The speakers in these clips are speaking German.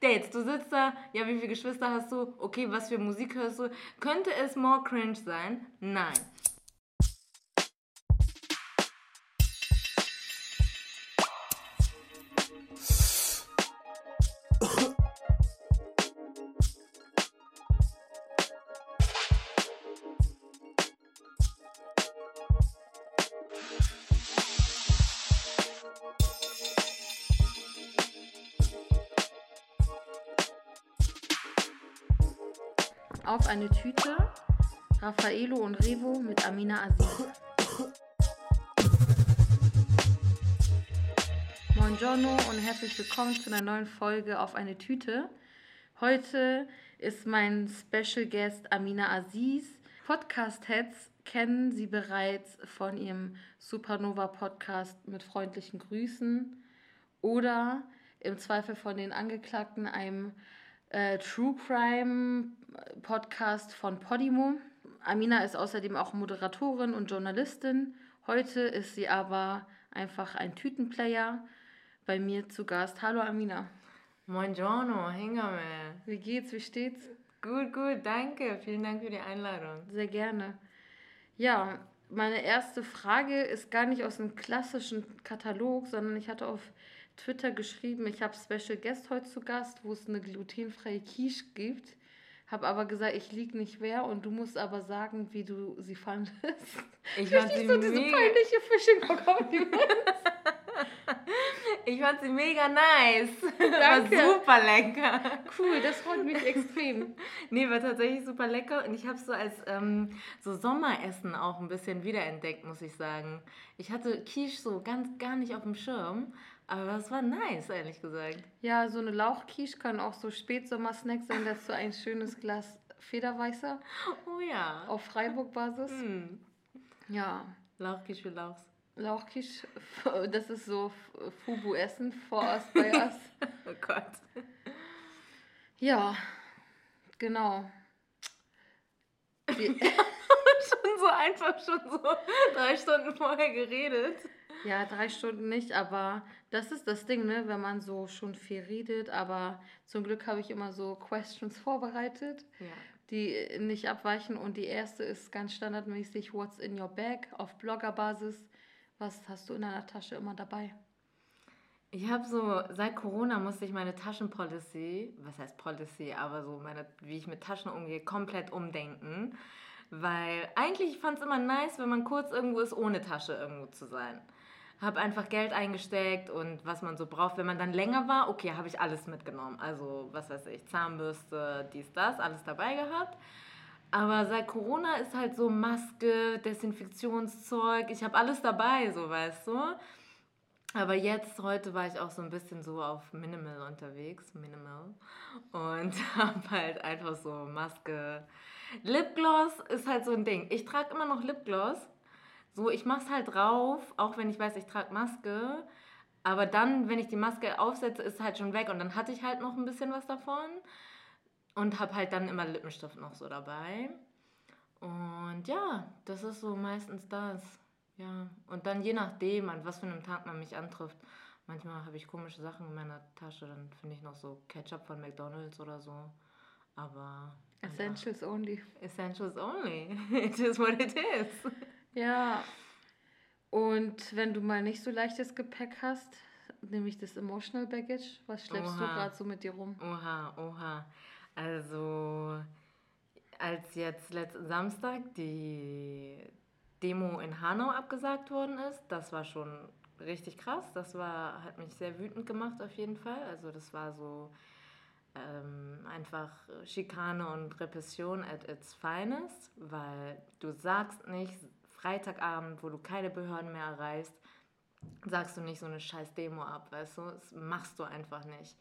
Dates, du sitzt da, ja, wie viele Geschwister hast du? Okay, was für Musik hörst du? Könnte es more cringe sein? Nein. Eine Tüte Raffaello und Revo mit Amina Aziz. Buongiorno und herzlich willkommen zu einer neuen Folge auf eine Tüte. Heute ist mein Special Guest Amina Aziz. Podcast-Heads kennen sie bereits von ihrem Supernova-Podcast mit freundlichen Grüßen oder im Zweifel von den Angeklagten einem äh, True Crime Podcast von Podimo. Amina ist außerdem auch Moderatorin und Journalistin. Heute ist sie aber einfach ein Tütenplayer bei mir zu Gast. Hallo Amina. Buongiorno, Hingame. Wie geht's? Wie steht's? Gut, gut, danke. Vielen Dank für die Einladung. Sehr gerne. Ja, meine erste Frage ist gar nicht aus dem klassischen Katalog, sondern ich hatte auf Twitter geschrieben, ich habe Special Guest heute zu Gast, wo es eine glutenfreie Quiche gibt. Habe aber gesagt, ich lieg nicht wer und du musst aber sagen, wie du sie fandest. Ich fand sie so diese peinliche Fishing Ich fand sie mega nice. Danke. War super lecker. Cool, das freut mich extrem. nee, war tatsächlich super lecker und ich habe es so als ähm, so Sommeressen auch ein bisschen wiederentdeckt, muss ich sagen. Ich hatte Quiche so ganz gar nicht auf dem Schirm aber das war nice, ehrlich gesagt. Ja, so eine Lauchquiche kann auch so Spätsommer-Snack sein. Das ist so ein schönes Glas Federweißer. Oh ja. Auf Freiburg-Basis. Mm. Ja. Lauchquiche für Lauchs. Lauchquiche, das ist so Fubu-Essen vor us bei us. oh Gott. Ja, genau. Wir schon so einfach schon so drei Stunden vorher geredet. Ja, drei Stunden nicht, aber das ist das Ding, ne? Wenn man so schon viel redet, aber zum Glück habe ich immer so Questions vorbereitet, ja. die nicht abweichen. Und die erste ist ganz standardmäßig What's in your bag auf Bloggerbasis. Was hast du in deiner Tasche immer dabei? Ich habe so, seit Corona musste ich meine Taschenpolicy, was heißt Policy, aber so meine, wie ich mit Taschen umgehe, komplett umdenken. Weil eigentlich fand es immer nice, wenn man kurz irgendwo ist, ohne Tasche irgendwo zu sein habe einfach Geld eingesteckt und was man so braucht. Wenn man dann länger war, okay, habe ich alles mitgenommen. Also, was weiß ich, Zahnbürste, dies, das, alles dabei gehabt. Aber seit Corona ist halt so Maske, Desinfektionszeug, ich habe alles dabei, so weißt du. Aber jetzt, heute war ich auch so ein bisschen so auf Minimal unterwegs, Minimal. Und habe halt einfach so Maske. Lipgloss ist halt so ein Ding. Ich trage immer noch Lipgloss, so, ich mach's halt drauf, auch wenn ich weiß, ich trage Maske. Aber dann, wenn ich die Maske aufsetze, ist es halt schon weg. Und dann hatte ich halt noch ein bisschen was davon. Und habe halt dann immer Lippenstift noch so dabei. Und ja, das ist so meistens das. Ja. Und dann je nachdem, an was für einem Tag man mich antrifft. Manchmal habe ich komische Sachen in meiner Tasche. Dann finde ich noch so Ketchup von McDonalds oder so. Aber. Essentials ja. only. Essentials only. It is what it is. Ja. Und wenn du mal nicht so leichtes Gepäck hast, nämlich das Emotional Baggage, was schleppst oha. du gerade so mit dir rum? Oha, oha. Also, als jetzt letzten Samstag die Demo in Hanau abgesagt worden ist, das war schon richtig krass. Das war, hat mich sehr wütend gemacht auf jeden Fall. Also das war so ähm, einfach Schikane und Repression at its finest, weil du sagst nicht, Freitagabend, wo du keine Behörden mehr erreichst, sagst du nicht so eine scheiß Demo ab, weißt du? Das machst du einfach nicht.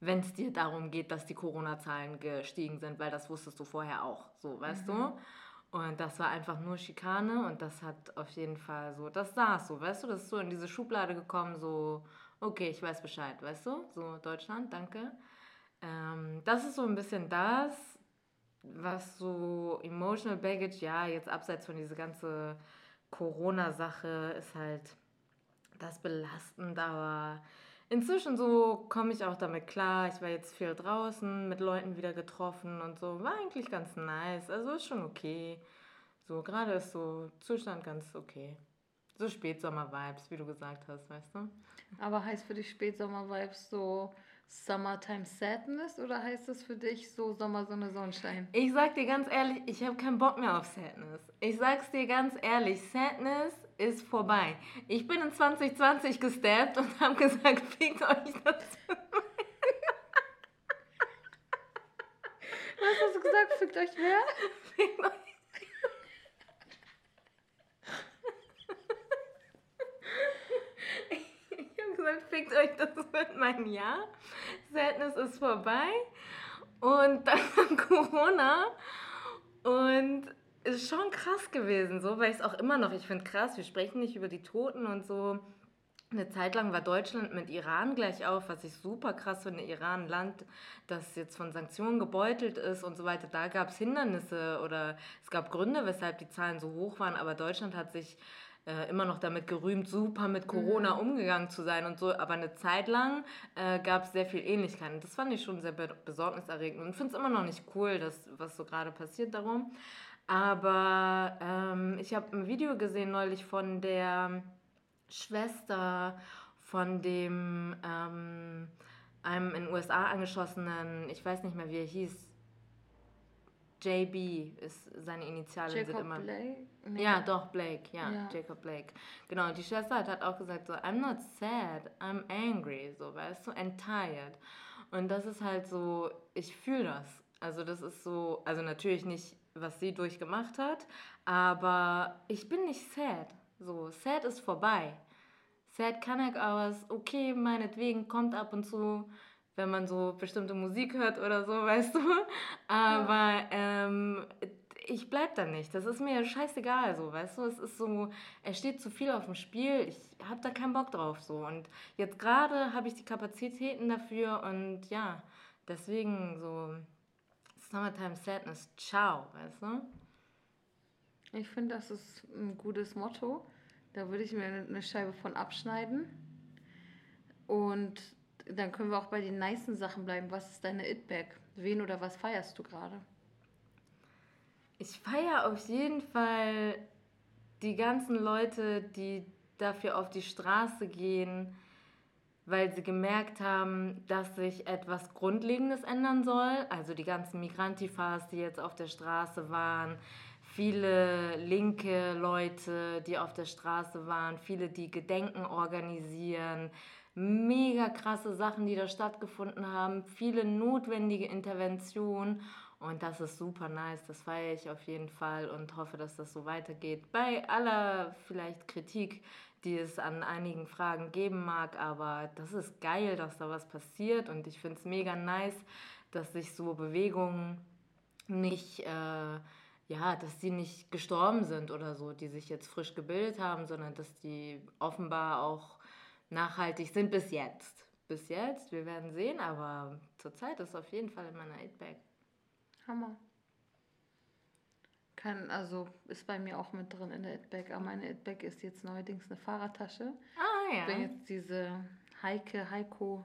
Wenn es dir darum geht, dass die Corona-Zahlen gestiegen sind, weil das wusstest du vorher auch, so, weißt mhm. du? Und das war einfach nur Schikane und das hat auf jeden Fall so, das saß so, weißt du, das ist so in diese Schublade gekommen, so, okay, ich weiß Bescheid, weißt du? So, Deutschland, danke. Ähm, das ist so ein bisschen das was so emotional baggage, ja, jetzt abseits von dieser ganzen Corona-Sache ist halt das belastend, aber inzwischen so komme ich auch damit klar. Ich war jetzt viel draußen, mit Leuten wieder getroffen und so. War eigentlich ganz nice. Also ist schon okay. So, gerade ist so Zustand ganz okay. So Spätsommer-Vibes, wie du gesagt hast, weißt du? Aber heißt für dich Spätsommer-Vibes so Summertime Sadness oder heißt das für dich so Sommersonne Sonnenschein? Ich sag dir ganz ehrlich, ich habe keinen Bock mehr auf Sadness. Ich sag's dir ganz ehrlich, Sadness ist vorbei. Ich bin in 2020 gesteppt und habe gesagt, fickt euch das. Was hast du gesagt? Fickt euch wer? Fickt euch. Ich habe gesagt, fickt euch, das wird mein Jahr. Sadness ist vorbei. Und dann Corona. Und ist schon krass gewesen, so, weil ich es auch immer noch, ich finde krass, wir sprechen nicht über die Toten und so. Eine Zeit lang war Deutschland mit Iran gleich auf, was ich super krass finde. Iran, ein Land, das jetzt von Sanktionen gebeutelt ist und so weiter. Da gab es Hindernisse oder es gab Gründe, weshalb die Zahlen so hoch waren. Aber Deutschland hat sich äh, immer noch damit gerühmt, super mit Corona mhm. umgegangen zu sein und so. Aber eine Zeit lang äh, gab es sehr viel Ähnlichkeiten. Das fand ich schon sehr besorgniserregend und finde es immer noch nicht cool, dass, was so gerade passiert darum. Aber ähm, ich habe ein Video gesehen neulich von der Schwester von dem ähm, einem in den USA angeschossenen, ich weiß nicht mehr, wie er hieß. JB ist seine Initialen Jacob sind immer. Blake? Nee. Ja, doch, Blake, ja, ja, Jacob Blake. Genau, die Schwester hat, hat auch gesagt, so, I'm not sad, I'm angry, so, weißt du, and tired. Und das ist halt so, ich fühle das. Also das ist so, also natürlich nicht was sie durchgemacht hat. Aber ich bin nicht sad. So, sad ist vorbei. Sad kann ich aus, okay, meinetwegen kommt ab und zu, wenn man so bestimmte Musik hört oder so, weißt du. Aber ja. ähm, ich bleib da nicht. Das ist mir scheißegal, so, weißt du. Es ist so, es steht zu viel auf dem Spiel. Ich habe da keinen Bock drauf, so. Und jetzt gerade habe ich die Kapazitäten dafür und ja, deswegen so Summertime Sadness, ciao, weißt du? Ich finde, das ist ein gutes Motto. Da würde ich mir eine Scheibe von abschneiden. Und dann können wir auch bei den nicen Sachen bleiben. Was ist deine It-Bag? Wen oder was feierst du gerade? Ich feiere auf jeden Fall die ganzen Leute, die dafür auf die Straße gehen, weil sie gemerkt haben, dass sich etwas Grundlegendes ändern soll. Also die ganzen Migrantifas, die jetzt auf der Straße waren, viele linke Leute, die auf der Straße waren, viele, die Gedenken organisieren, mega krasse Sachen, die da stattgefunden haben, viele notwendige Interventionen. Und das ist super nice, das feiere ich auf jeden Fall und hoffe, dass das so weitergeht. Bei aller vielleicht Kritik, die es an einigen Fragen geben mag, aber das ist geil, dass da was passiert und ich finde es mega nice, dass sich so Bewegungen nicht, äh, ja, dass die nicht gestorben sind oder so, die sich jetzt frisch gebildet haben, sondern dass die offenbar auch nachhaltig sind bis jetzt. Bis jetzt, wir werden sehen, aber zurzeit ist auf jeden Fall in meiner 8-Bag. Hammer. Kann, also ist bei mir auch mit drin in der Itbag. Aber meine Itbag ist jetzt neuerdings eine Fahrradtasche. Ah, ja. Ich bin jetzt diese Heike, Heiko,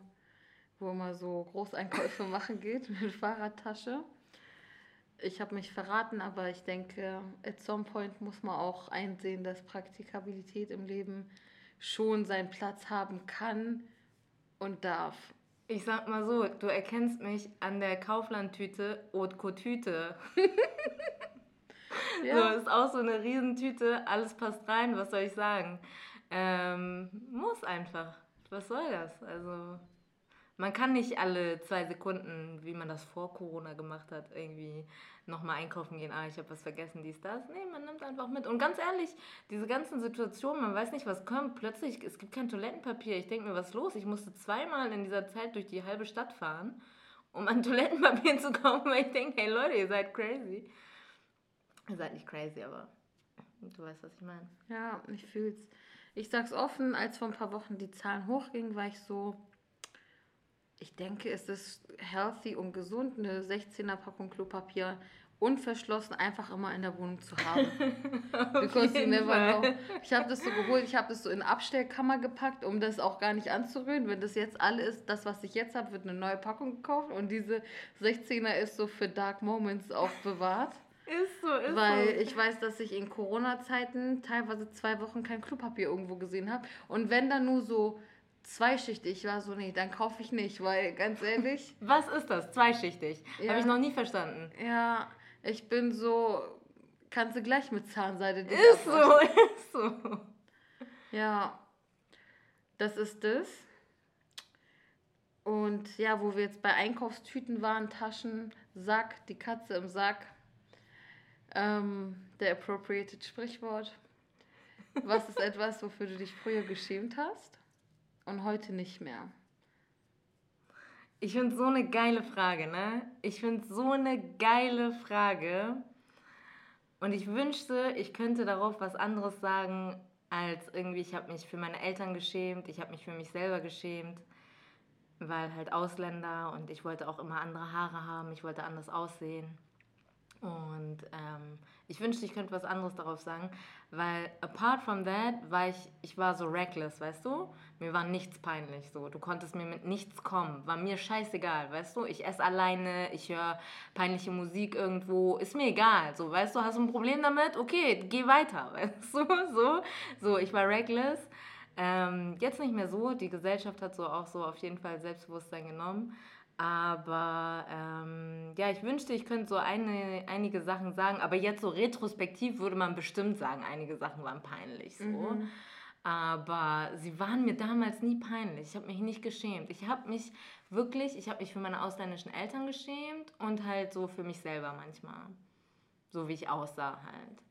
wo man so Großeinkäufe machen geht mit Fahrradtasche. Ich habe mich verraten, aber ich denke, at some point muss man auch einsehen, dass Praktikabilität im Leben schon seinen Platz haben kann und darf. Ich sag mal so, du erkennst mich an der Kauflandtüte Haute Couture. Ja. So, ist auch so eine Riesentüte, alles passt rein, was soll ich sagen? Ähm, muss einfach. Was soll das? Also, man kann nicht alle zwei Sekunden, wie man das vor Corona gemacht hat, irgendwie nochmal einkaufen gehen. Ah, ich habe was vergessen, dies, das. Nee, man nimmt einfach mit. Und ganz ehrlich, diese ganzen Situationen, man weiß nicht, was kommt. Plötzlich, es gibt kein Toilettenpapier. Ich denke mir, was ist los? Ich musste zweimal in dieser Zeit durch die halbe Stadt fahren, um an Toilettenpapier zu kaufen, weil ich denke, hey Leute, ihr seid crazy. Ihr seid nicht crazy, aber du weißt, was ich meine. Ja, ich fühl's. Ich sag's offen, als vor ein paar Wochen die Zahlen hochgingen, war ich so, ich denke, es ist healthy und gesund, eine 16er Packung Klopapier unverschlossen einfach immer in der Wohnung zu haben. Because you never know. Ich habe das so geholt, ich habe das so in eine Abstellkammer gepackt, um das auch gar nicht anzurühren. Wenn das jetzt alle ist, das, was ich jetzt habe, wird eine neue Packung gekauft und diese 16er ist so für Dark Moments aufbewahrt. Ist so, ist Weil so. ich weiß, dass ich in Corona-Zeiten teilweise zwei Wochen kein Klopapier irgendwo gesehen habe. Und wenn dann nur so zweischichtig, ich war so, nee, dann kaufe ich nicht, weil ganz ehrlich, Was ist das? Zweischichtig. Ja. Habe ich noch nie verstanden. ja, ich bin so, kannst du gleich mit Zahnseide dich Ist so, ist so. Ja, das ist es. Und ja, wo wir jetzt bei Einkaufstüten waren, Taschen, Sack, die Katze im Sack. Ähm, der appropriated Sprichwort. Was ist etwas, wofür du dich früher geschämt hast und heute nicht mehr? Ich finde so eine geile Frage, ne? Ich finde so eine geile Frage. Und ich wünschte, ich könnte darauf was anderes sagen, als irgendwie, ich habe mich für meine Eltern geschämt, ich habe mich für mich selber geschämt, weil halt Ausländer und ich wollte auch immer andere Haare haben, ich wollte anders aussehen. Und ähm, ich wünschte, ich könnte was anderes darauf sagen, weil apart from that war ich, ich war so reckless, weißt du? Mir war nichts peinlich, so. Du konntest mir mit nichts kommen, war mir scheißegal, weißt du? Ich esse alleine, ich höre peinliche Musik irgendwo, ist mir egal, so, weißt du? Hast du ein Problem damit? Okay, geh weiter, weißt du? So, so ich war reckless. Ähm, jetzt nicht mehr so, die Gesellschaft hat so auch so auf jeden Fall Selbstbewusstsein genommen. Aber ähm, ja, ich wünschte, ich könnte so eine, einige Sachen sagen, aber jetzt so retrospektiv würde man bestimmt sagen, einige Sachen waren peinlich so. Mhm. Aber sie waren mir damals nie peinlich. Ich habe mich nicht geschämt. Ich habe mich wirklich, ich habe mich für meine ausländischen Eltern geschämt und halt so für mich selber manchmal. So wie ich aussah halt.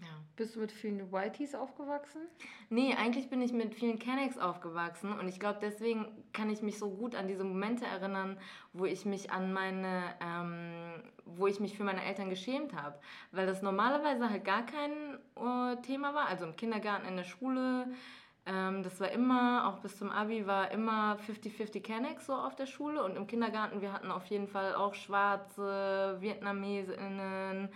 Ja. Bist du mit vielen Whiteys aufgewachsen? Nee, eigentlich bin ich mit vielen Kennex aufgewachsen und ich glaube, deswegen kann ich mich so gut an diese Momente erinnern, wo ich mich an meine, ähm, wo ich mich für meine Eltern geschämt habe. Weil das normalerweise halt gar kein äh, Thema war. Also im Kindergarten, in der Schule, ähm, das war immer, auch bis zum Abi war immer 50-50 Kennex so auf der Schule und im Kindergarten, wir hatten auf jeden Fall auch Schwarze, Vietnamesinnen,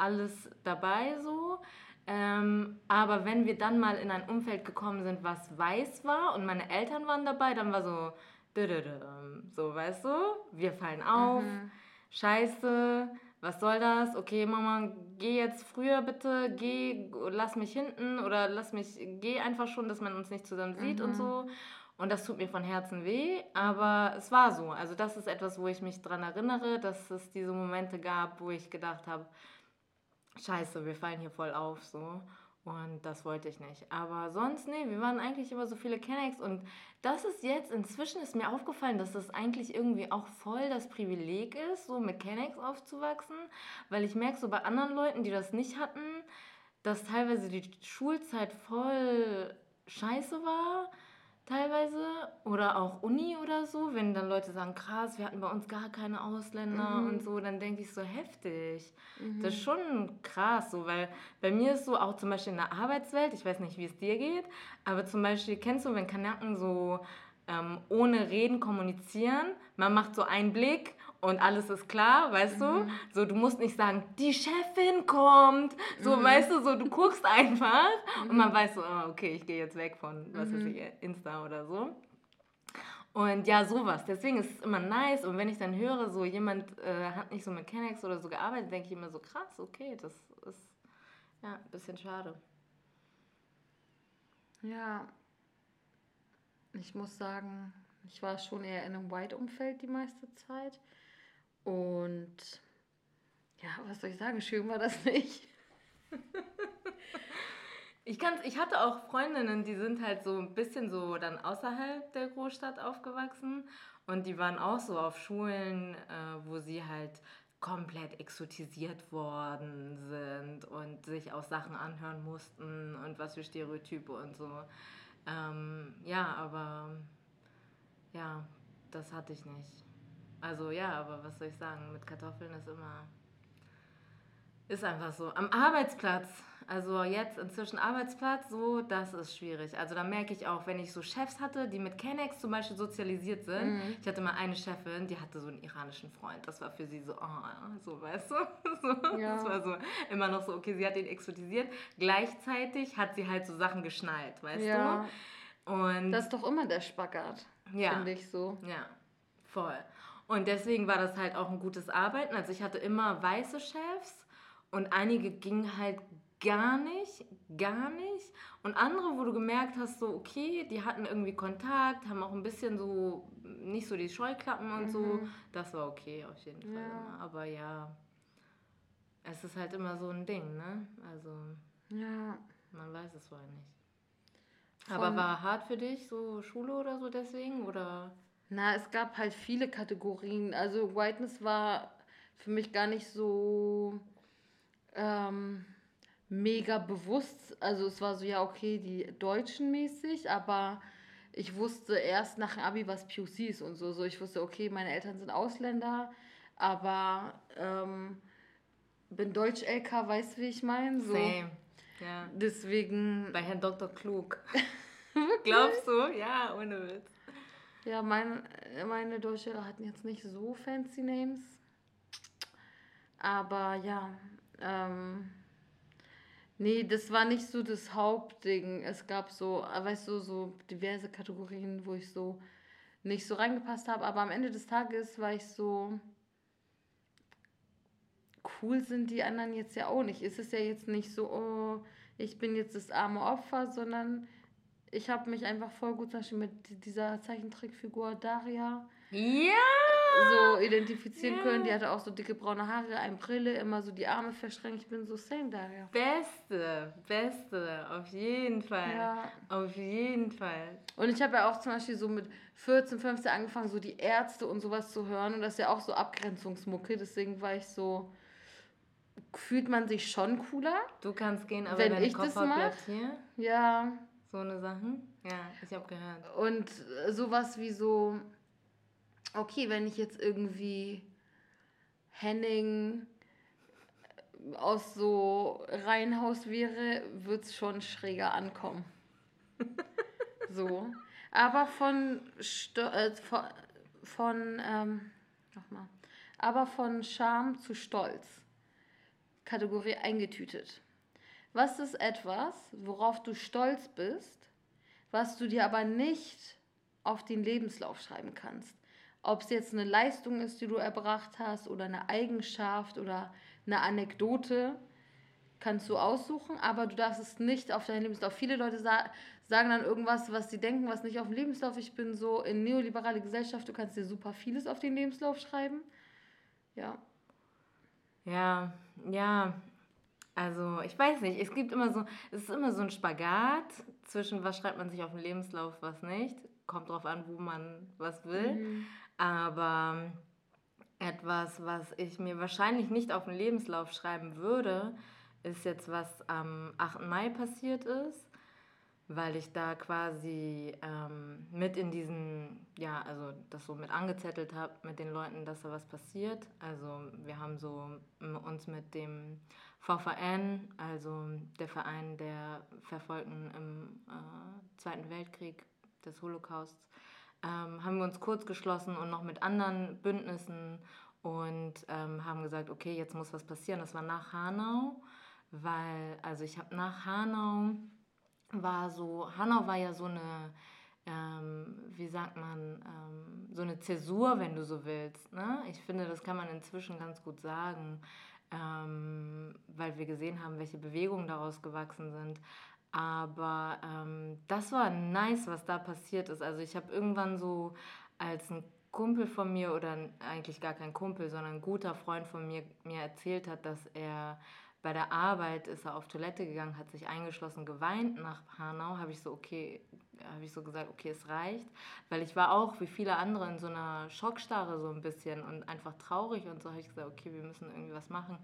alles dabei so. Ähm, aber wenn wir dann mal in ein Umfeld gekommen sind, was weiß war und meine Eltern waren dabei, dann war so, dödödöm, so weißt du, wir fallen auf, Mhm. scheiße, was soll das? Okay, Mama, geh jetzt früher bitte, geh, lass mich hinten oder lass mich, geh einfach schon, dass man uns nicht zusammen sieht und Mhm. so. Und das tut mir von Herzen weh, aber es war so. Also das ist etwas, wo ich mich dran erinnere, dass es diese Momente gab, wo ich gedacht habe, scheiße, wir fallen hier voll auf so. Und das wollte ich nicht. Aber sonst, nee, wir waren eigentlich immer so viele Kennex. Und das ist jetzt, inzwischen ist mir aufgefallen, dass das eigentlich irgendwie auch voll das Privileg ist, so mit Kennex aufzuwachsen. Weil ich merke so bei anderen Leuten, die das nicht hatten, dass teilweise die Schulzeit voll scheiße war. Teilweise. Oder auch Uni oder so. Wenn dann Leute sagen, krass, wir hatten bei uns gar keine Ausländer Mhm. und so, dann denke ich so heftig. Mhm. Das ist schon krass, so, weil bei mir ist so auch zum Beispiel in der Arbeitswelt, ich weiß nicht, wie es dir geht, aber zum Beispiel, kennst du, wenn Kanaken so ähm, ohne Reden kommunizieren, man macht so einen Blick und alles ist klar, weißt du? So, du musst nicht sagen, die Chefin kommt, so, weißt du, so, du guckst einfach und man weiß so, ah, okay, ich gehe jetzt weg von, was weiß ich, Insta oder so. Und ja, sowas. Deswegen ist es immer nice. Und wenn ich dann höre, so jemand äh, hat nicht so mit Kennex oder so gearbeitet, denke ich immer so, krass, okay, das ist ja ein bisschen schade. Ja, ich muss sagen, ich war schon eher in einem White-Umfeld die meiste Zeit. Und ja, was soll ich sagen, schön war das nicht. Ich, kann's, ich hatte auch Freundinnen, die sind halt so ein bisschen so dann außerhalb der Großstadt aufgewachsen. Und die waren auch so auf Schulen, äh, wo sie halt komplett exotisiert worden sind und sich auch Sachen anhören mussten und was für Stereotype und so. Ähm, ja, aber ja, das hatte ich nicht. Also ja, aber was soll ich sagen, mit Kartoffeln ist immer Ist einfach so. Am Arbeitsplatz, also jetzt inzwischen Arbeitsplatz, so, das ist schwierig. Also da merke ich auch, wenn ich so Chefs hatte, die mit Kennex zum Beispiel sozialisiert sind. Mhm. Ich hatte mal eine Chefin, die hatte so einen iranischen Freund. Das war für sie so, oh, so, weißt du? So, ja. Das war so immer noch so, okay, sie hat ihn exotisiert. Gleichzeitig hat sie halt so Sachen geschnallt, weißt ja. du? Und das ist doch immer der Spagat, ja. finde ich so. Ja, voll. Und deswegen war das halt auch ein gutes Arbeiten. Also ich hatte immer weiße Chefs und einige gingen halt gar nicht, gar nicht. Und andere, wo du gemerkt hast, so, okay, die hatten irgendwie Kontakt, haben auch ein bisschen so, nicht so die Scheuklappen und mhm. so. Das war okay auf jeden Fall. Ja. Aber ja, es ist halt immer so ein Ding, ne? Also, ja. man weiß es vorher nicht. Von Aber war hart für dich, so Schule oder so deswegen? Oder? Na, es gab halt viele Kategorien. Also Whiteness war für mich gar nicht so ähm, mega bewusst. Also es war so, ja, okay, die Deutschen mäßig, aber ich wusste erst nach dem Abi, was POC ist und so. So, ich wusste, okay, meine Eltern sind Ausländer, aber ähm, bin Deutsch-LK, weißt du, wie ich meine? So. Same. Ja. Deswegen. Bei Herrn Dr. Klug. Glaubst du? Ja, ohne Witz. Ja, mein, meine Deutschlehrer hatten jetzt nicht so fancy Names. Aber ja, ähm, Nee, das war nicht so das Hauptding. Es gab so, weißt du, so diverse Kategorien, wo ich so nicht so reingepasst habe. Aber am Ende des Tages war ich so, cool sind die anderen jetzt ja auch nicht. Es ist ja jetzt nicht so, oh, ich bin jetzt das arme Opfer, sondern ich habe mich einfach voll gut zum Beispiel mit dieser Zeichentrickfigur Daria ja! so identifizieren ja. können. Die hatte auch so dicke braune Haare, eine Brille, immer so die Arme verschränkt. Ich bin so same Daria. Beste, beste, auf jeden Fall. Ja. Auf jeden Fall. Und ich habe ja auch zum Beispiel so mit 14, 15 angefangen, so die Ärzte und sowas zu hören. Und das ist ja auch so Abgrenzungsmucke. Deswegen war ich so fühlt man sich schon cooler. Du kannst gehen, aber wenn ich Koffer das mach, hier. Ja. So eine Sachen? Ja, ich habe gehört. Und sowas wie so, okay, wenn ich jetzt irgendwie Henning aus so Reihenhaus wäre, würde es schon schräger ankommen. so. Aber von, Sto äh, von, von ähm, nochmal. Aber von Scham zu Stolz. Kategorie eingetütet. Was ist etwas, worauf du stolz bist, was du dir aber nicht auf den Lebenslauf schreiben kannst? Ob es jetzt eine Leistung ist, die du erbracht hast, oder eine Eigenschaft oder eine Anekdote, kannst du aussuchen, aber du darfst es nicht auf deinen Lebenslauf. Viele Leute sa sagen dann irgendwas, was sie denken, was nicht auf dem Lebenslauf. Ich bin so in neoliberale Gesellschaft, du kannst dir super vieles auf den Lebenslauf schreiben. Ja. Ja, ja, also, ich weiß nicht, es gibt immer so, es ist immer so ein Spagat zwischen was schreibt man sich auf den Lebenslauf, was nicht. Kommt drauf an, wo man was will. Mhm. Aber etwas, was ich mir wahrscheinlich nicht auf den Lebenslauf schreiben würde, ist jetzt, was am 8. Mai passiert ist weil ich da quasi ähm, mit in diesen, ja, also das so mit angezettelt habe mit den Leuten, dass da was passiert. Also wir haben so uns mit dem VVN, also der Verein der Verfolgten im äh, Zweiten Weltkrieg des Holocausts, ähm, haben wir uns kurz geschlossen und noch mit anderen Bündnissen und ähm, haben gesagt, okay, jetzt muss was passieren. Das war nach Hanau, weil, also ich habe nach Hanau war so, Hanau war ja so eine, ähm, wie sagt man, ähm, so eine Zäsur, wenn du so willst. Ne? Ich finde, das kann man inzwischen ganz gut sagen, ähm, weil wir gesehen haben, welche Bewegungen daraus gewachsen sind. Aber ähm, das war nice, was da passiert ist. Also ich habe irgendwann so als ein Kumpel von mir oder eigentlich gar kein Kumpel, sondern ein guter Freund von mir mir erzählt hat, dass er bei der Arbeit ist er auf Toilette gegangen, hat sich eingeschlossen, geweint nach Hanau, habe ich so, okay, habe ich so gesagt, okay, es reicht, weil ich war auch wie viele andere in so einer Schockstarre so ein bisschen und einfach traurig und so habe ich gesagt, okay, wir müssen irgendwie was machen.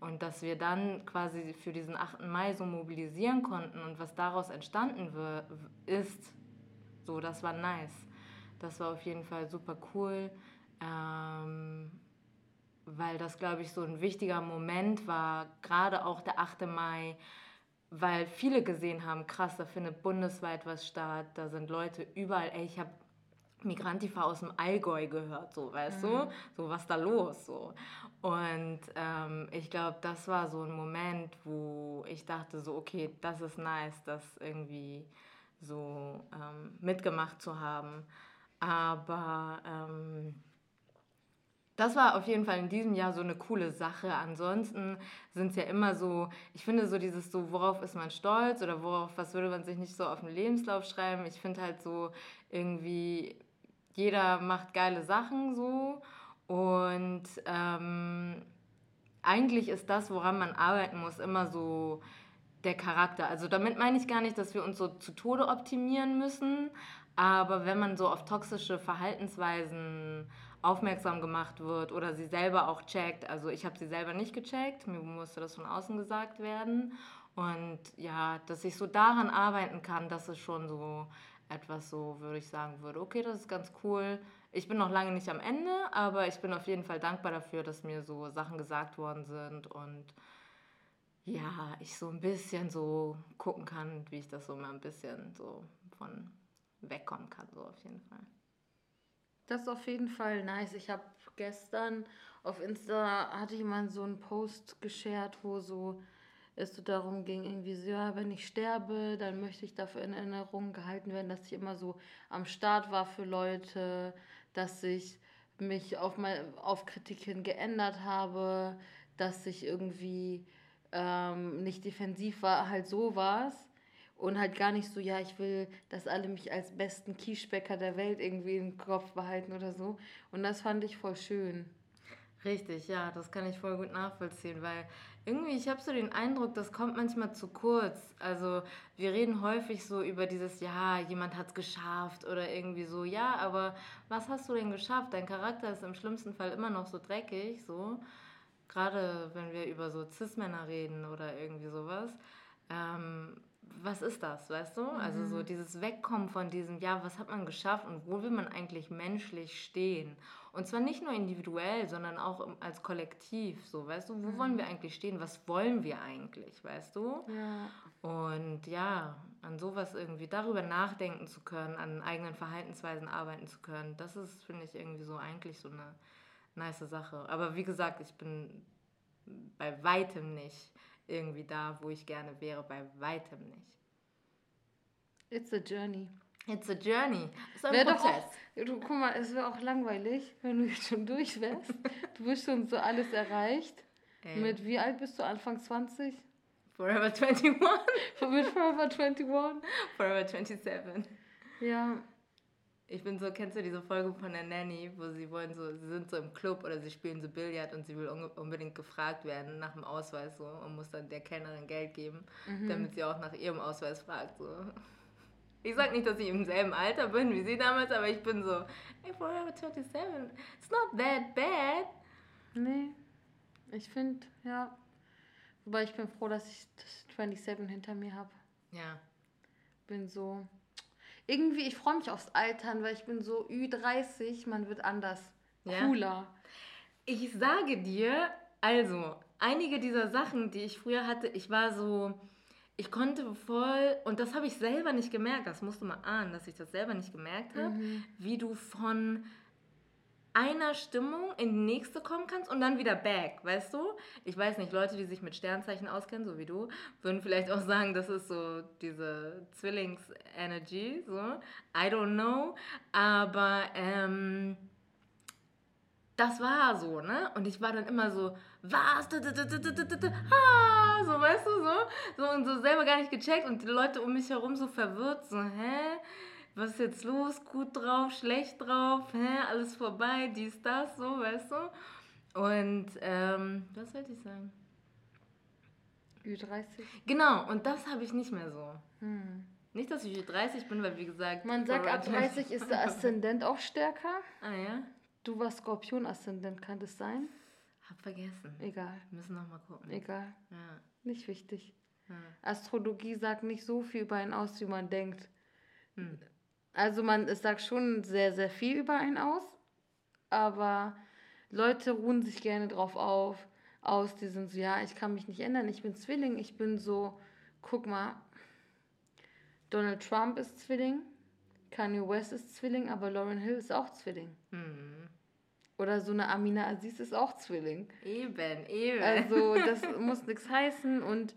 Und dass wir dann quasi für diesen 8. Mai so mobilisieren konnten und was daraus entstanden ist, so, das war nice. Das war auf jeden Fall super cool. Ähm, weil das, glaube ich, so ein wichtiger Moment war, gerade auch der 8. Mai, weil viele gesehen haben, krass, da findet bundesweit was statt, da sind Leute überall, ey, ich habe Migrantifa aus dem Allgäu gehört, so, weißt mhm. du? So, was da los, so. Und ähm, ich glaube, das war so ein Moment, wo ich dachte so, okay, das ist nice, das irgendwie so ähm, mitgemacht zu haben. Aber ähm, das war auf jeden Fall in diesem Jahr so eine coole Sache. Ansonsten sind es ja immer so, ich finde so dieses so, worauf ist man stolz oder worauf, was würde man sich nicht so auf den Lebenslauf schreiben. Ich finde halt so irgendwie, jeder macht geile Sachen so und ähm, eigentlich ist das, woran man arbeiten muss, immer so der Charakter. Also damit meine ich gar nicht, dass wir uns so zu Tode optimieren müssen, aber wenn man so auf toxische Verhaltensweisen aufmerksam gemacht wird oder sie selber auch checkt, also ich habe sie selber nicht gecheckt, mir musste das von außen gesagt werden und ja, dass ich so daran arbeiten kann, das ist schon so etwas so, würde ich sagen würde, okay, das ist ganz cool. Ich bin noch lange nicht am Ende, aber ich bin auf jeden Fall dankbar dafür, dass mir so Sachen gesagt worden sind und ja, ich so ein bisschen so gucken kann, wie ich das so mal ein bisschen so von wegkommen kann, so auf jeden Fall. Das ist auf jeden Fall nice. Ich habe gestern auf Insta hatte mal so einen Post geshared, wo so es so darum ging, irgendwie so, ja, wenn ich sterbe, dann möchte ich dafür in Erinnerung gehalten werden, dass ich immer so am Start war für Leute, dass ich mich auf, mein, auf Kritik hin geändert habe, dass ich irgendwie ähm, nicht defensiv war, halt so war's. Und halt gar nicht so, ja, ich will, dass alle mich als besten Quichebäcker der Welt irgendwie im Kopf behalten oder so. Und das fand ich voll schön. Richtig, ja, das kann ich voll gut nachvollziehen, weil irgendwie, ich habe so den Eindruck, das kommt manchmal zu kurz. Also wir reden häufig so über dieses, ja, jemand hat es geschafft oder irgendwie so, ja, aber was hast du denn geschafft? Dein Charakter ist im schlimmsten Fall immer noch so dreckig, so gerade wenn wir über so Cis-Männer reden oder irgendwie sowas, ähm, was ist das, weißt du? Mhm. Also so mhm. dieses Wegkommen von diesem, ja, was hat man geschafft und wo will man eigentlich menschlich stehen? Und zwar nicht nur individuell, sondern auch als Kollektiv, so, weißt du? Wo mhm. wollen wir eigentlich stehen? Was wollen wir eigentlich, weißt du? Ja. Und ja, an sowas irgendwie, darüber nachdenken zu können, an eigenen Verhaltensweisen arbeiten zu können, das ist, finde ich, irgendwie so eigentlich so eine nice Sache. Aber wie gesagt, ich bin bei weitem nicht irgendwie da, wo ich gerne wäre, bei weitem nicht. It's a journey. It's a journey. It's ein Prozess. Auch, du, guck mal, es wäre auch langweilig, wenn du jetzt schon durch wärst. du bist schon so alles erreicht. Ey. Mit wie alt bist du? Anfang 20? Forever 21. Mit Forever 21? Forever 27. Ja, ich bin so, kennst du diese Folge von der Nanny, wo sie wollen so, sie sind so im Club oder sie spielen so Billard und sie will unbedingt gefragt werden nach dem Ausweis so und muss dann der Kellnerin Geld geben, mhm. damit sie auch nach ihrem Ausweis fragt so. Ich sag nicht, dass ich im selben Alter bin wie sie damals, aber ich bin so, hey, forever 27, it's not that bad. Nee, ich finde, ja. Wobei ich bin froh, dass ich 27 hinter mir habe. Ja. Bin so, irgendwie, ich freue mich aufs Altern, weil ich bin so Ü30, man wird anders. Ja. Cooler. Ich sage dir, also, einige dieser Sachen, die ich früher hatte, ich war so, ich konnte voll, und das habe ich selber nicht gemerkt, das musst du mal ahnen, dass ich das selber nicht gemerkt habe, mhm. wie du von einer Stimmung in die nächste kommen kannst und dann wieder back, weißt du? Ich weiß nicht, Leute, die sich mit Sternzeichen auskennen, so wie du, würden vielleicht auch sagen, das ist so diese Zwillings-Energy, so. I don't know. Aber ähm, das war so, ne? Und ich war dann immer so, was? so, weißt du, so. So und so selber gar nicht gecheckt und die Leute um mich herum so verwirrt, so, hä? Was ist jetzt los? Gut drauf, schlecht drauf, hä? alles vorbei, dies, das, so, weißt du? Und ähm, was sollte ich sagen? Ü30. Genau, und das habe ich nicht mehr so. Hm. Nicht, dass ich Ü30 bin, weil wie gesagt. Man sagt, ab 30 ist der Aszendent auch stärker. Ah ja? Du warst Skorpion-Aszendent, kann das sein? Hab vergessen. Egal. Wir müssen nochmal gucken. Egal. Ja. Nicht wichtig. Ja. Astrologie sagt nicht so viel über einen aus, wie man denkt. Hm. Also man, es sagt schon sehr, sehr viel über einen aus, aber Leute ruhen sich gerne drauf auf, aus, die sind so, ja, ich kann mich nicht ändern, ich bin Zwilling, ich bin so, guck mal, Donald Trump ist Zwilling, Kanye West ist Zwilling, aber Lauren Hill ist auch Zwilling. Hm. Oder so eine Amina Aziz ist auch Zwilling. Eben, eben. Also das muss nichts heißen und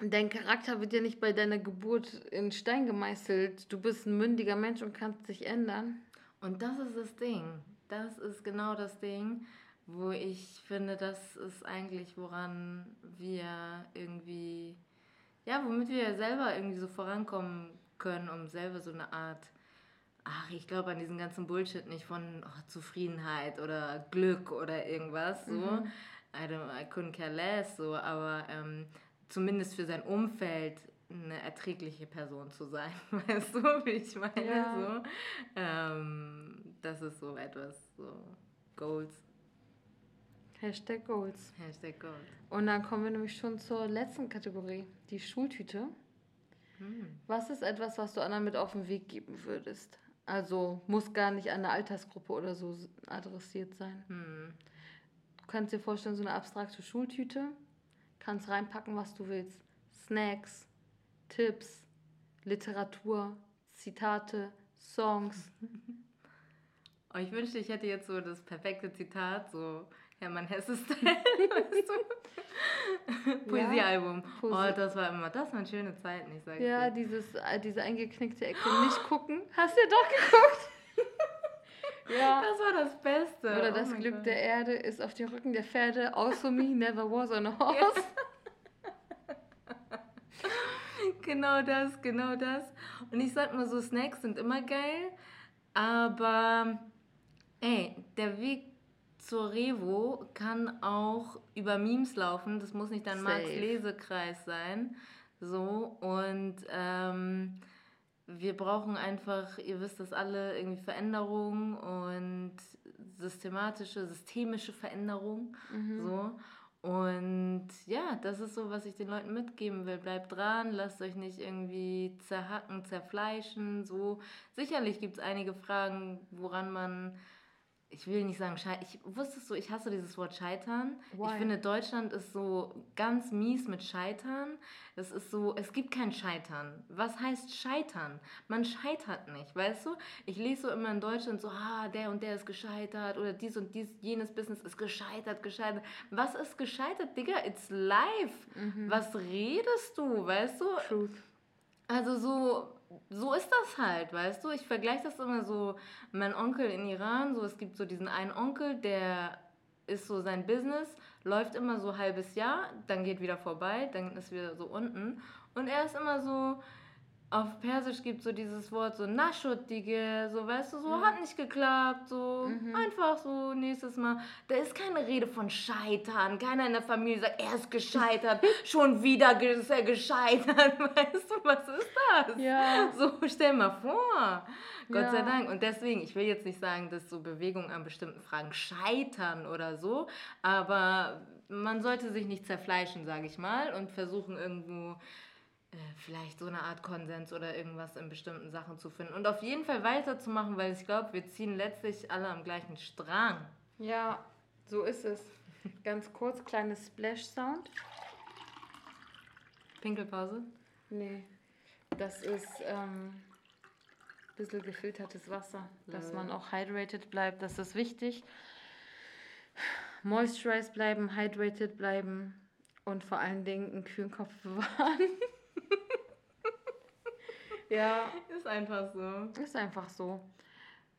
dein Charakter wird ja nicht bei deiner Geburt in Stein gemeißelt. Du bist ein mündiger Mensch und kannst dich ändern. Und das ist das Ding. Das ist genau das Ding, wo ich finde, das ist eigentlich, woran wir irgendwie, ja, womit wir selber irgendwie so vorankommen können, um selber so eine Art, ach, ich glaube an diesen ganzen Bullshit nicht von oh, Zufriedenheit oder Glück oder irgendwas, so. Mhm. I, don't, I couldn't care less, so, aber ähm, zumindest für sein Umfeld eine erträgliche Person zu sein, weißt du, wie ich meine? Ja. So. Ähm, das ist so etwas, so Goals, Hashtag Goals. Hashtag Gold. Und dann kommen wir nämlich schon zur letzten Kategorie, die Schultüte. Hm. Was ist etwas, was du anderen mit auf den Weg geben würdest? Also muss gar nicht an eine Altersgruppe oder so adressiert sein. Hm. Du kannst dir vorstellen, so eine abstrakte Schultüte, kannst reinpacken, was du willst. Snacks, Tipps, Literatur, Zitate, Songs. Oh, ich wünschte, ich hätte jetzt so das perfekte Zitat, so Hermann Hesse-Style, weißt du? Poesiealbum. Poesie. Oh, das war immer, das waren schöne Zeiten, ich sag's Ja, dir. dieses, äh, diese eingeknickte Ecke nicht gucken. Hast du doch geguckt? Ja. Das war das Beste. Oder oh das Glück Gott. der Erde ist auf dem Rücken der Pferde. Also me never was on a horse. Genau das, genau das. Und ich sag mal so, Snacks sind immer geil, aber ey, der Weg zur Revo kann auch über Memes laufen. Das muss nicht dein. Marx-Lesekreis sein. So, und ähm, wir brauchen einfach, ihr wisst das alle, irgendwie Veränderung und systematische, systemische Veränderung. Mhm. So. Und ja, das ist so, was ich den Leuten mitgeben will. Bleibt dran, lasst euch nicht irgendwie zerhacken, zerfleischen. So. Sicherlich gibt es einige Fragen, woran man, ich will nicht sagen scheitern. Ich wusstest du, ich hasse dieses Wort scheitern. Why? Ich finde, Deutschland ist so ganz mies mit Scheitern. Es ist so, es gibt kein Scheitern. Was heißt Scheitern? Man scheitert nicht, weißt du? Ich lese so immer in Deutschland so, ah, der und der ist gescheitert oder dies und dies, jenes Business ist gescheitert, gescheitert. Was ist gescheitert, Digga? It's life. Was redest du, weißt du? Truth. Also so, so ist das halt, weißt du? Ich vergleiche das immer so, mein Onkel in Iran, so es gibt so diesen einen Onkel, der ist so sein Business, läuft immer so ein halbes Jahr, dann geht wieder vorbei, dann ist wieder so unten. Und er ist immer so, auf Persisch gibt so dieses Wort so Naschuttige, so weißt du, so hat nicht geklappt, so einfach so nächstes Mal. Da ist keine Rede von Scheitern. Keiner in der Familie sagt, er ist gescheitert, schon wieder ist er gescheitert. Weißt du, was ist das? Ja. So, stell mal vor. Gott Ja. sei Dank. Und deswegen, ich will jetzt nicht sagen, dass so Bewegungen an bestimmten Fragen scheitern oder so, aber man sollte sich nicht zerfleischen, sage ich mal, und versuchen irgendwo äh, vielleicht so eine Art Konsens oder irgendwas in bestimmten Sachen zu finden. Und auf jeden Fall weiterzumachen, weil ich glaube, wir ziehen letztlich alle am gleichen Strang. Ja, so ist es. Ganz kurz, kleines Splash-Sound. Pinkelpause? Nee, das ist ähm, ein bisschen gefiltertes Wasser, dass man auch hydrated bleibt. Das ist wichtig. Moisturized bleiben, hydrated bleiben und vor allen Dingen einen kühlen Kopf bewahren. ja, Ist einfach so. ist einfach so.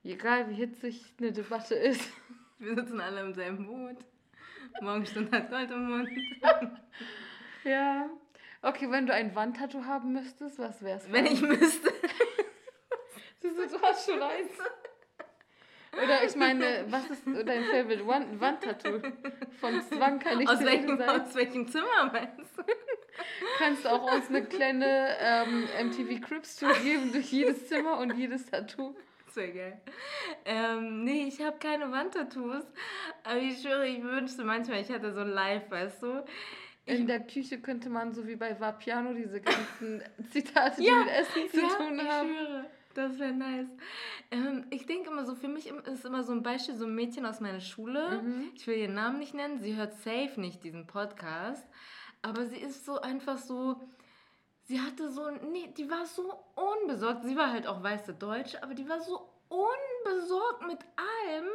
Egal wie hitzig eine Debatte ist. Wir sitzen alle im selben Boot. Morgenstunde hat Gold im Mund. Ja. Okay, wenn du ein Wandtattoo haben müsstest, was wär's? Wenn ich müsste. Du, du hast schon eins. Oder ich meine, was ist dein Favorite Wand Wandtattoo? Von Zwang kann ich Aus welchem, sagen. aus welchem Zimmer meinst du? Kannst du auch uns eine kleine ähm, MTV Crips Tour geben durch jedes Zimmer und jedes Tattoo. Wäre geil. Ähm, nee, ich habe keine Wandtattoos. Aber ich schwöre, ich wünschte manchmal, ich hätte so ein Live, weißt du? In der Küche könnte man so wie bei Vapiano diese ganzen Zitate, die Ja, mit Essen zu ja, tun ich haben. schwöre. Das wäre nice. Ähm, ich denke immer so, für mich ist immer so ein Beispiel, so ein Mädchen aus meiner Schule. Mhm. Ich will ihren Namen nicht nennen, sie hört safe nicht diesen Podcast. Aber sie ist so einfach so, sie hatte so, nee, die war so unbesorgt. Sie war halt auch weiße Deutsche, aber die war so unbesorgt mit allem.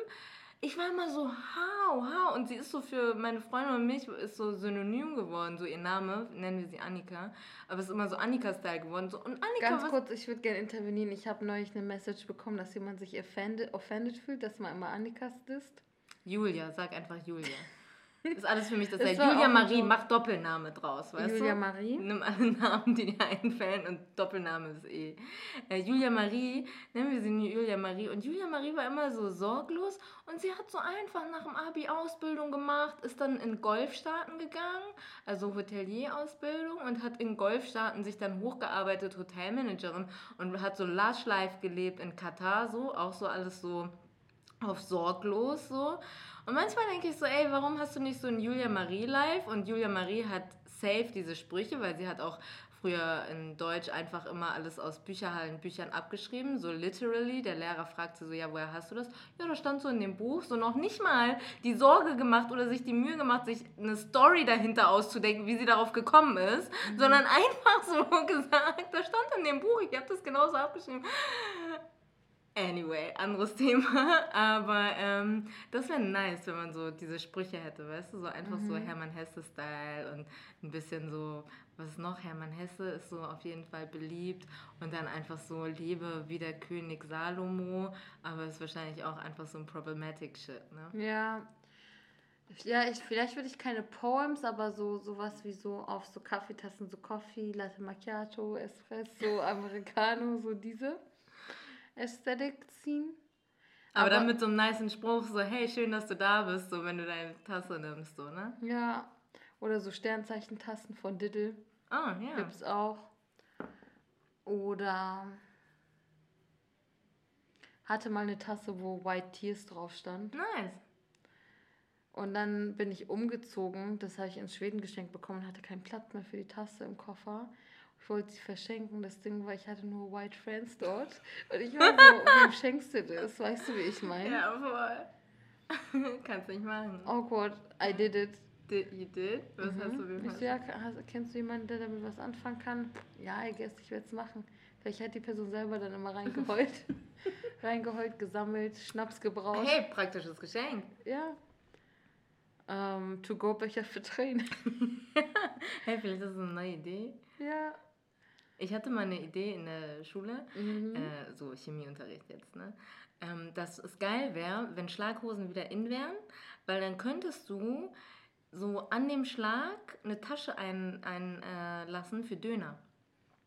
Ich war immer so, hau, hau. Und sie ist so für meine Freundin und mich ist so synonym geworden. So ihr Name, nennen wir sie Annika. Aber es ist immer so Annika-Style geworden. So, und Annika, Ganz was, kurz, ich würde gerne intervenieren. Ich habe neulich eine Message bekommen, dass jemand sich offended, offended fühlt, dass man immer Annikas disst. Julia, sag einfach Julia. Ist alles für mich das. Das Julia Marie, so- mach Doppelname draus, weißt Julia du? Marie. Nimm alle Namen, die dir einfallen und Doppelname ist eh. Äh, Julia Marie, nennen wir sie Julia Marie. Und Julia Marie war immer so sorglos und sie hat so einfach nach dem Abi Ausbildung gemacht, ist dann in Golfstaaten gegangen, also Hotelier-Ausbildung und hat in Golfstaaten sich dann hochgearbeitet, Hotelmanagerin und hat so Lush Life gelebt in Katar, so, auch so alles so auf sorglos so. Und manchmal denke ich so, ey, warum hast du nicht so ein Julia Marie Live? Und Julia Marie hat safe diese Sprüche, weil sie hat auch früher in Deutsch einfach immer alles aus Bücherhallen, Büchern abgeschrieben, so literally. Der Lehrer fragt sie so, ja, woher hast du das? Ja, das stand so in dem Buch. So noch nicht mal die Sorge gemacht oder sich die Mühe gemacht, sich eine Story dahinter auszudenken, wie sie darauf gekommen ist, sondern einfach so gesagt, das stand in dem Buch, ich habe das genauso abgeschrieben. Anyway, anderes Thema. Aber ähm, das wäre nice, wenn man so diese Sprüche hätte, weißt du? So einfach so Hermann Hesse-Style und ein bisschen so, was noch? Hermann Hesse ist so auf jeden Fall beliebt. Und dann einfach so, lebe wie der König Salomo. Aber ist wahrscheinlich auch einfach so ein problematic Shit, ne? Ja. Ja, ich, vielleicht würde ich keine Poems, aber so sowas wie so auf so Kaffeetassen, so Coffee, Latte Macchiato, Espresso, Americano, so diese Ästhetik ziehen. Aber, Aber- dann mit so einem niceen Spruch, so, hey, schön, dass du da bist, so, wenn du deine Tasse nimmst, so, ne? Ja. Oder so Sternzeichentassen von Diddle. Ah, ja. Gibt's auch. Oder hatte mal eine Tasse, wo White Tears drauf stand. Nice. Und dann bin ich umgezogen. Das habe ich in Schweden geschenkt bekommen und hatte keinen Platz mehr für die Tasse im Koffer. Ich wollte sie verschenken. Das Ding war, ich hatte nur White Friends dort. Und ich war so, wem schenkst du das? Weißt du, wie ich meine? Ja, voll. Kannst nicht machen. Awkward. I did it. Did you did? Was hast du Mhm. wem Ich so, ja, hast, kennst du jemanden, der damit was anfangen kann? Ja, I guess, ich werde es machen. Vielleicht hat die Person selber dann immer reingeheult. reingeheult, gesammelt, Schnaps gebraut. Hey, praktisches Geschenk. Ja. Ähm, To-Go-Becher für Tränen. Hey, vielleicht ist das eine neue Idee. ja. Ich hatte mal eine Idee in der Schule, Mhm. äh, so Chemieunterricht jetzt, ne? Ähm, dass es geil wäre, wenn Schlaghosen wieder in wären, weil dann könntest du so an dem Schlag eine Tasche einlassen ein, äh, lassen für Döner.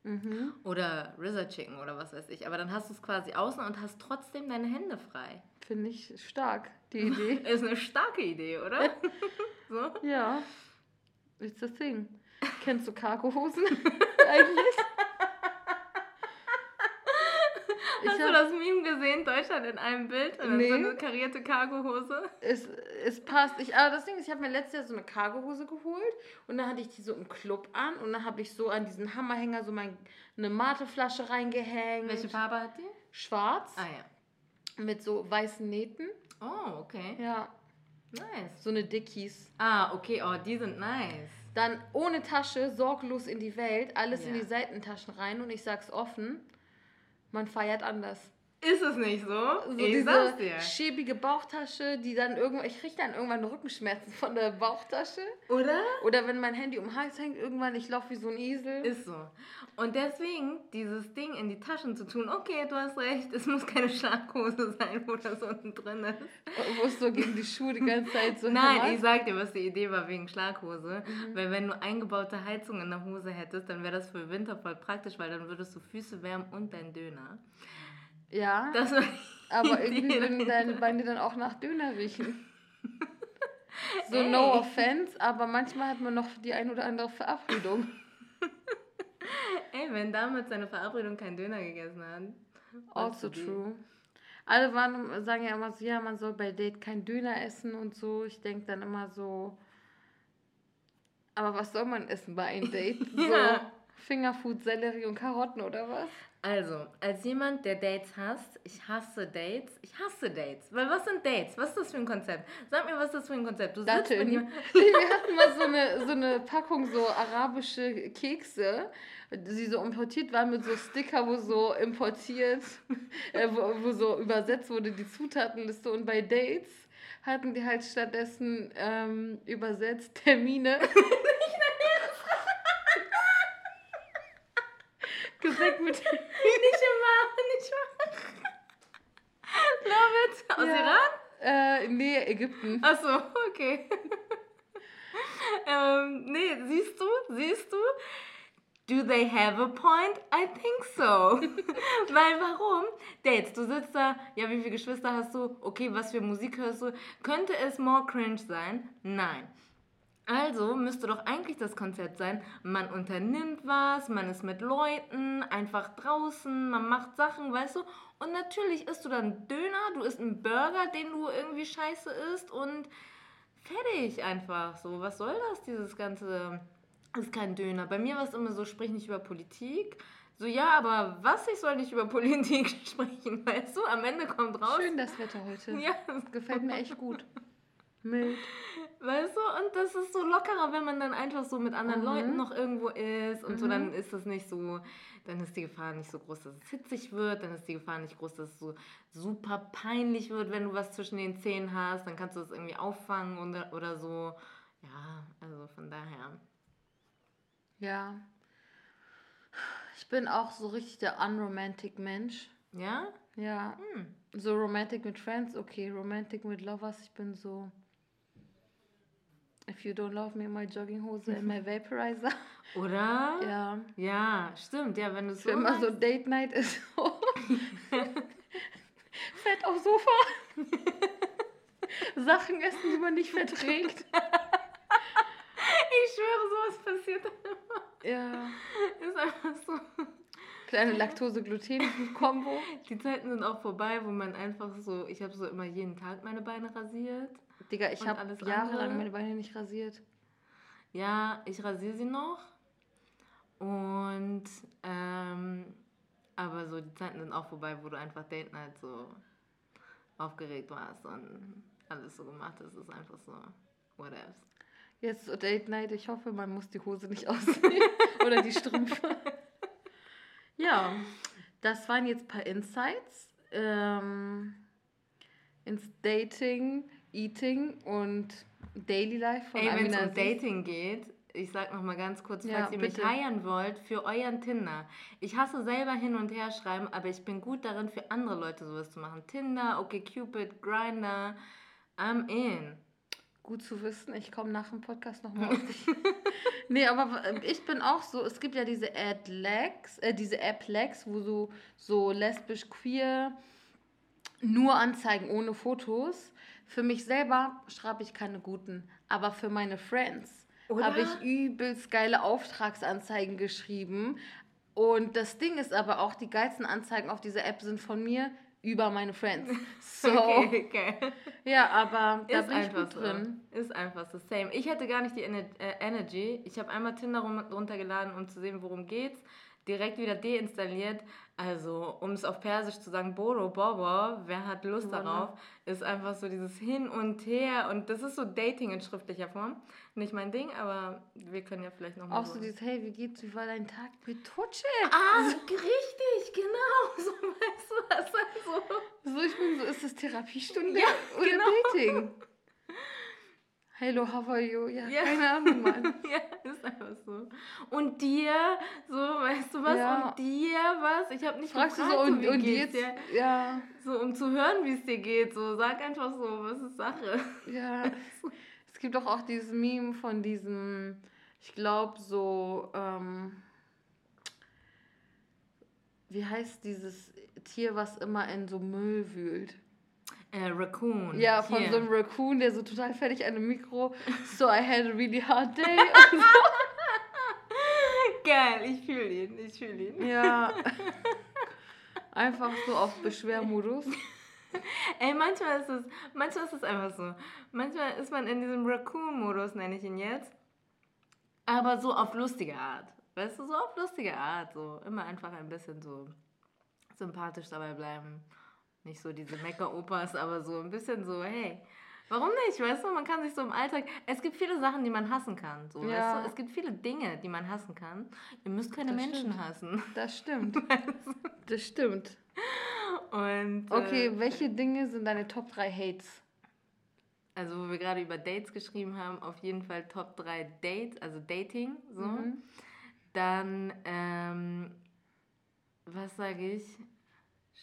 Mhm. Oder RZA Chicken oder was weiß ich. Aber dann hast du es quasi außen und hast trotzdem deine Hände frei. Finde ich stark, die Idee. Ist eine starke Idee, oder? so? ja. It's a thing. Kennst du Cargohosen? Eigentlich? Ich Hast du das Meme gesehen? Deutschland in einem Bild? Und Nee. so eine karierte Cargohose? es, es passt. Ich, aber das Ding ist, ich habe mir letztes Jahr so eine Cargohose geholt und dann hatte ich die so im Club an und dann habe ich so an diesen Hammerhänger so mein, eine Mateflasche reingehängt. Welche Farbe hat die? Schwarz Ah ja. mit so weißen Nähten. Oh, okay. Ja, Nice. so eine Dickies. Ah, okay. Oh, die sind nice. Dann ohne Tasche, sorglos in die Welt, alles in Ja. die Seitentaschen rein und ich sag's offen, man feiert anders. Ist es nicht so? So ich diese sag's dir. schäbige Bauchtasche, die dann irgendwann, ich krieg dann irgendwann Rückenschmerzen von der Bauchtasche. Oder? Oder wenn mein Handy um den Hals hängt, irgendwann, ich laufe wie so ein Esel. Ist so. Und deswegen dieses Ding in die Taschen zu tun, okay, du hast recht, es muss keine Schlaghose sein, wo das unten drin ist. Wo es so gegen die Schuhe die ganze Zeit so Nein, ich sag dir, was die Idee war wegen Schlaghose. Weil wenn du eingebaute Heizung in der Hose hättest, dann wäre das für Winter voll praktisch, weil dann würdest du Füße wärmen und dein Döner. Ja, Das war aber irgendwie würden deine. Beine dann auch nach Döner riechen. So Ey. no offense, aber manchmal hat man noch die ein oder andere Verabredung. Ey, wenn damals seine Verabredung keinen Döner gegessen hat. Also true. Alle waren, sagen ja immer so, ja, man soll bei Date kein Döner essen und so. Ich denke dann immer so, aber was soll man essen bei einem Date? So, Ja. Fingerfood, Sellerie und Karotten oder was? Also, als jemand, der Dates hasst, ich hasse Dates, ich hasse Dates. Weil was sind Dates? Was ist das für ein Konzept? Sag mir, was ist das für ein Konzept? Du sitzt mit Wir hatten mal so eine, so eine Packung so arabische Kekse, die so importiert waren mit so Sticker, wo so importiert, äh, wo, wo so übersetzt wurde die Zutatenliste. Und bei Dates hatten die halt stattdessen ähm, übersetzt Termine. Gesagt mit nicht immer, nicht immer. Love it. Aus Ja. Iran? äh, nee, Ägypten. Achso, okay. ähm, nee, siehst du, siehst du? Do they have a point? I think so. Weil warum? Dates, du sitzt da, ja, wie viele Geschwister hast du? Okay, was für Musik hörst du? Könnte es more cringe sein? Nein. Also müsste doch eigentlich das Konzept sein, man unternimmt was, man ist mit Leuten, einfach draußen, man macht Sachen, weißt du? Und natürlich isst du dann Döner, du isst einen Burger, den du irgendwie scheiße isst und fertig einfach so. Was soll das, dieses ganze, das ist kein Döner. Bei mir war es immer so, sprich nicht über Politik. So, ja, aber was, ich soll nicht über Politik sprechen, weißt du? Am Ende kommt raus. Schön das Wetter heute. Ja, Gefällt mir echt gut. Mild. Weißt du, und das ist so lockerer, wenn man dann einfach so mit anderen Mhm. Leuten noch irgendwo ist und so, Mhm. dann ist das nicht so, dann ist die Gefahr nicht so groß, dass es hitzig wird, dann ist die Gefahr nicht groß, dass es so super peinlich wird, wenn du was zwischen den Zähnen hast, dann kannst du das irgendwie auffangen oder, oder so. Ja, also von daher. Ja. Ich bin auch so richtig der unromantic Mensch. Ja? Ja. Hm. So romantic mit Friends, okay. Romantic mit Lovers, ich bin so. If you don't love me, my Jogginghose and my Vaporizer. Oder? Ja. Ja, stimmt, ja, wenn du es so immer so. Date Night ist. Fett aufs Sofa. Sachen essen, die man nicht verträgt. Ich schwöre, sowas passiert dann immer. Ja. Ist einfach so. Kleine Laktose-Gluten-Kombo. Die Zeiten sind auch vorbei, wo man einfach so, ich habe so immer jeden Tag meine Beine rasiert. Digga, ich habe jahrelang meine Beine nicht rasiert. Ja, ich rasiere sie noch. Und, ähm, aber so die Zeiten sind auch vorbei, wo du einfach Date Night so aufgeregt warst und alles so gemacht hast. Es ist einfach so, whatever. Jetzt so Date Night, ich hoffe, man muss die Hose nicht ausziehen. Oder die Strümpfe. ja, das waren jetzt ein paar Insights ähm, ins Dating, Eating und Daily Life von Ey, wenn es um. Dating geht, ich sag noch mal ganz kurz, Ja, falls ihr mich heiern wollt, für euren Tinder. Ich hasse selber hin und her schreiben, aber ich bin gut darin, für andere Leute sowas zu machen. Tinder, OkCupid, Grindr, I'm in. Gut zu wissen, ich komme nach dem Podcast nochmal auf dich. nee, aber ich bin auch so, es gibt ja diese Ad Lex, äh, diese App Lex, wo so, so lesbisch, queer, nur Anzeigen ohne Fotos. Für mich selber schreibe ich keine guten, aber für meine Friends habe ich übelst geile Auftragsanzeigen geschrieben. Und das Ding ist aber auch, die geilsten Anzeigen auf dieser App sind von mir über meine Friends. So, Okay, okay. ja, aber da Ist bin ich einfach gut so. drin. Ist einfach so. Same. Ich hätte gar nicht die Ener äh, Energy. Ich habe einmal Tinder runtergeladen, um zu sehen, worum geht's. Direkt wieder deinstalliert. Also, um es auf Persisch zu sagen, Boro Bobo, wer hat Lust Wunderbar. darauf, ist einfach so dieses Hin und Her. Und das ist so Dating in schriftlicher Form. Nicht mein Ding, aber wir können ja vielleicht noch mal Auch so so. dieses, hey, wie geht's, wie war dein Tag? Mit Tutsche. Ah, richtig, genau. So weißt du das dann so. So, ich bin so, ist das Therapiestunde Ja, oder genau. Dating? Hello, how are you? Ja, Ja. keine Ahnung, Mann. Ja, ist einfach so. Und dir, so, weißt du was? Ja. Und dir was? Ich habe nicht Fragst du gefragt, so, und, wie und geht's jetzt? dir? Ja, So, um zu hören, wie es dir geht. So, sag einfach so, was ist Sache? ja. Es gibt doch auch dieses Meme von diesem, ich glaube, so, ähm, wie heißt dieses Tier, was immer in so Müll wühlt? Äh, Raccoon. Ja, von Hier. so einem Raccoon, der so total fertig an einem Mikro, so I had a really hard day. Geil, ich fühle ihn, ich fühle ihn. Ja. Einfach so auf Beschwermodus. Ey, manchmal ist es, manchmal ist es einfach so. Manchmal ist man in diesem Raccoon-Modus, nenne ich ihn jetzt. Aber so auf lustige Art. Weißt du, so auf lustige Art. So immer einfach ein bisschen so sympathisch dabei bleiben. Nicht so diese Mecker-Opas, aber so ein bisschen so, hey, warum nicht? Weißt du, man kann sich so im Alltag. Es gibt viele Sachen, die man hassen kann. So, Ja. weißt du? Es gibt viele Dinge, die man hassen kann. Ihr müsst keine Das Menschen stimmt. hassen. Das stimmt. Das stimmt. Und, Okay, äh, welche Dinge sind deine Top 3 Hates? Also, wo wir gerade über Dates geschrieben haben, auf jeden Fall Top 3 Dates, also Dating. So. Mhm. Dann, ähm, was sage ich?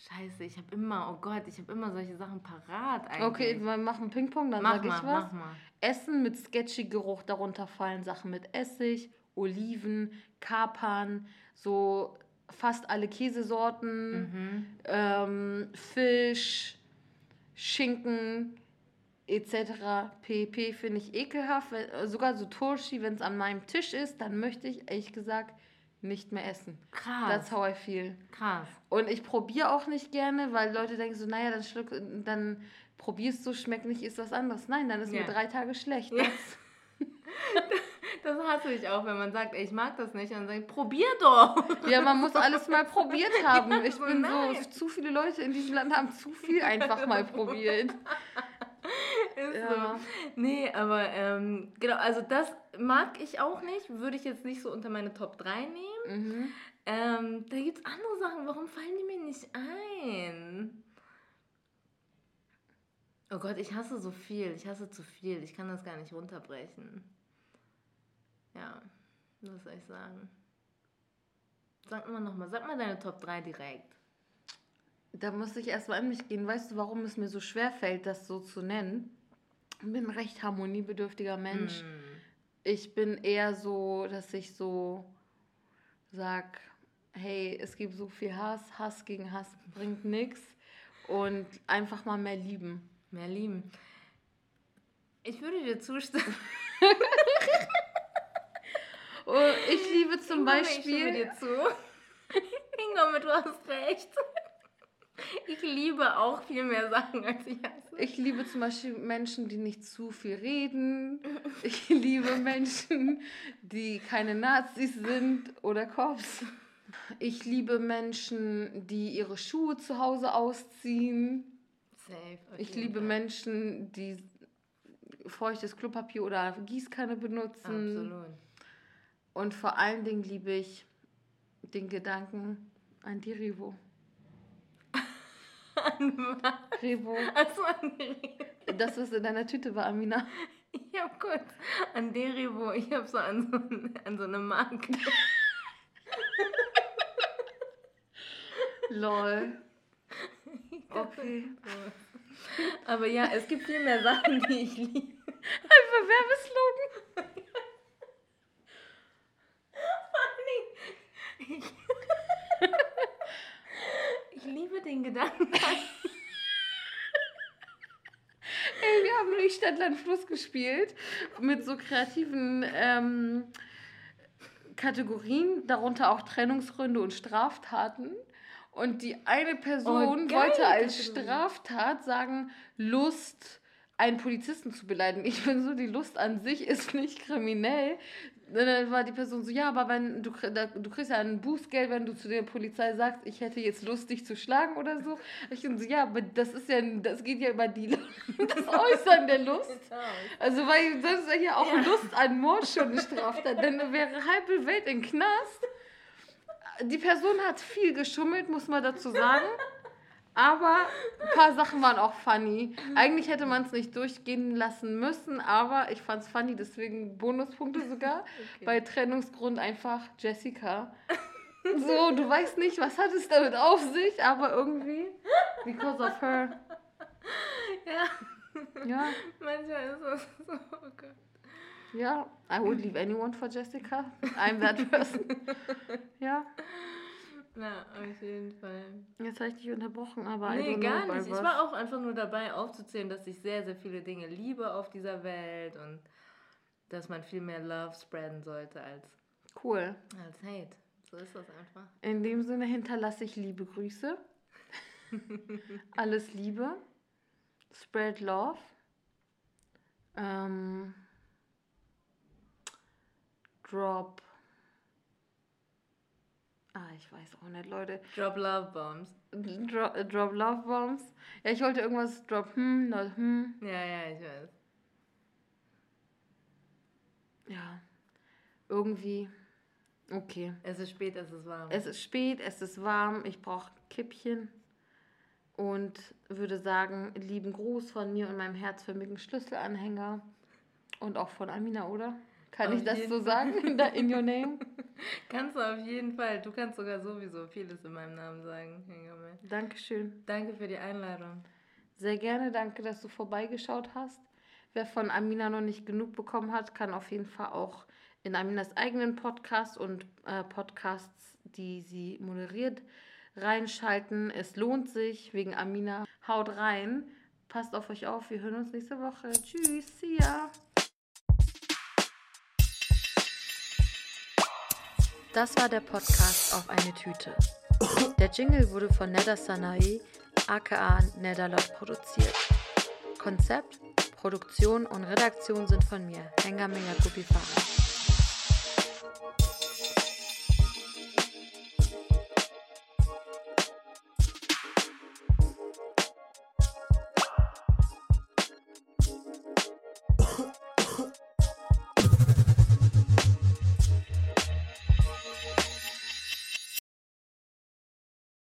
Scheiße, ich habe immer, oh Gott, ich habe immer solche Sachen parat eigentlich. Okay, wir machen Ping-Pong, dann mach sage mal, ich was. mach mal. Essen mit sketchy Geruch, darunter fallen Sachen mit Essig, Oliven, Kapern, so fast alle Käsesorten, Mhm. ähm, Fisch, Schinken etc. pp. finde ich ekelhaft. Äh, sogar so Turshi, wenn es an meinem Tisch ist, dann möchte ich ehrlich gesagt nicht mehr essen. Krass, That's how I feel. krass. Und ich probiere auch nicht gerne, weil Leute denken so, naja, dann, schluck, dann probierst du, schmeckt nicht, ist was anderes. Nein, dann ist Ja. mir drei Tage schlecht. Ja. Das- hasse ich auch, wenn man sagt, ey, ich mag das nicht. Und dann sagt, probier doch. Ja, man muss alles mal probiert haben. Ja, Ich bin nein. so, zu viele Leute in diesem Land haben zu viel einfach mal probiert. Ist Ja. so. Nee, aber ähm, genau, also das mag ich auch nicht. Würde ich jetzt nicht so unter meine Top 3 nehmen. Mhm. Ähm, da gibt es andere Sachen. Warum fallen die mir nicht ein? Oh Gott, ich hasse so viel. Ich hasse zu viel. Ich kann das gar nicht runterbrechen. Ja, was soll ich sagen? Sag mal nochmal, sag mal deine Top 3 direkt. Da muss ich erstmal in mich gehen. Weißt du, warum es mir so schwer fällt, das so zu nennen? Ich bin ein recht harmoniebedürftiger Mensch. Hm. Ich bin eher so, dass ich so sag, hey, es gibt so viel Hass, Hass gegen Hass bringt nichts und einfach mal mehr lieben. Mehr lieben. Ich würde dir zustimmen. Und ich liebe zum Ingo, Ich stimme Beispiel, dir zu. Ingo, du hast recht. Ich liebe auch viel mehr Sachen, als ich hasse. ich liebe zum Beispiel Menschen, die nicht zu viel reden. Ich liebe Menschen, die keine Nazis sind oder Cops. Ich liebe Menschen, die ihre Schuhe zu Hause ausziehen. Safe. Ich liebe Fall. Menschen, die feuchtes Klopapier oder Gießkanne benutzen. Absolut. Und vor allen Dingen liebe ich den Gedanken an die Revo. Revo. Achso, an der Das, was in deiner Tüte war, Amina. Ich hab kurz an Derivo, ich hab so an so, an so eine Marke. Lol. Okay. Aber ja, es gibt viel mehr Sachen, die ich liebe. Einfach Werbeslogan. Ich liebe den Gedanken. Ey, wir haben durch Stadtland Fluss gespielt mit so kreativen ähm, Kategorien, darunter auch Trennungsgründe und Straftaten. Und die eine Person Oh, wollte als Kategorie. Straftat sagen, Lust, einen Polizisten zu beleidigen. Ich bin so, die Lust an sich ist nicht kriminell. Dann war die Person so, ja, aber wenn du, du kriegst ja ein Bußgeld, wenn du zu der Polizei sagst, ich hätte jetzt Lust, dich zu schlagen oder so. Ich bin so, ja, aber das ist ja, das geht ja über die, das Äußern der Lust. Also, weil das ist ja auch Ja. Lust an Mord schon eine Straftat, denn da wäre halbe Welt im Knast. Die Person hat viel geschummelt, muss man dazu sagen. Aber ein paar Sachen waren auch funny. Eigentlich hätte man es nicht durchgehen lassen müssen, aber ich fand es funny, deswegen Bonuspunkte sogar. Okay. Bei Trennungsgrund einfach Jessica. So, du weißt nicht, was hat es damit auf sich, aber irgendwie, because of her. Ja, Ja, manchmal ist es so, oh Gott. ja, I would leave anyone for Jessica. I'm that person. Ja, Na, auf jeden Fall. jetzt habe ich dich unterbrochen, aber Nee, gar nicht. Ich war auch einfach nur dabei aufzuzählen, dass ich sehr, sehr viele Dinge liebe auf dieser Welt und dass man viel mehr Love spreaden sollte als, Cool. als Hate. So ist das einfach. In dem Sinne hinterlasse ich liebe Grüße. Alles Liebe. Spread Love. Ähm, drop Ah, ich weiß auch nicht, Leute. Drop Love Bombs. Drop, drop Love Bombs. Ja, ich wollte irgendwas drop, hm, not, hm. Ja, ja, ich weiß. Ja. Irgendwie. Okay. Es ist spät, es ist warm. Es ist spät, es ist warm, ich brauche Kippchen. Und würde sagen, lieben Gruß von mir und meinem herzförmigen Schlüsselanhänger. Und auch von Amina, oder? Kann Auf ich das so sagen? In, your name? Kannst du auf jeden Fall. Du kannst sogar sowieso vieles in meinem Namen sagen, Hengame. Dankeschön. Danke für die Einladung. Sehr gerne, danke, dass du vorbeigeschaut hast. Wer von Amina noch nicht genug bekommen hat, kann auf jeden Fall auch in Aminas eigenen Podcast und äh, Podcasts, die sie moderiert, reinschalten. Es lohnt sich wegen Amina. Haut rein. Passt auf euch auf. Wir hören uns nächste Woche. Tschüss. See ya. Das war der Podcast auf eine Tüte. Der Jingle wurde von Neda Sanae, aka Nedalot, produziert. Konzept, Produktion und Redaktion sind von mir, Hengame Yakubi Farah.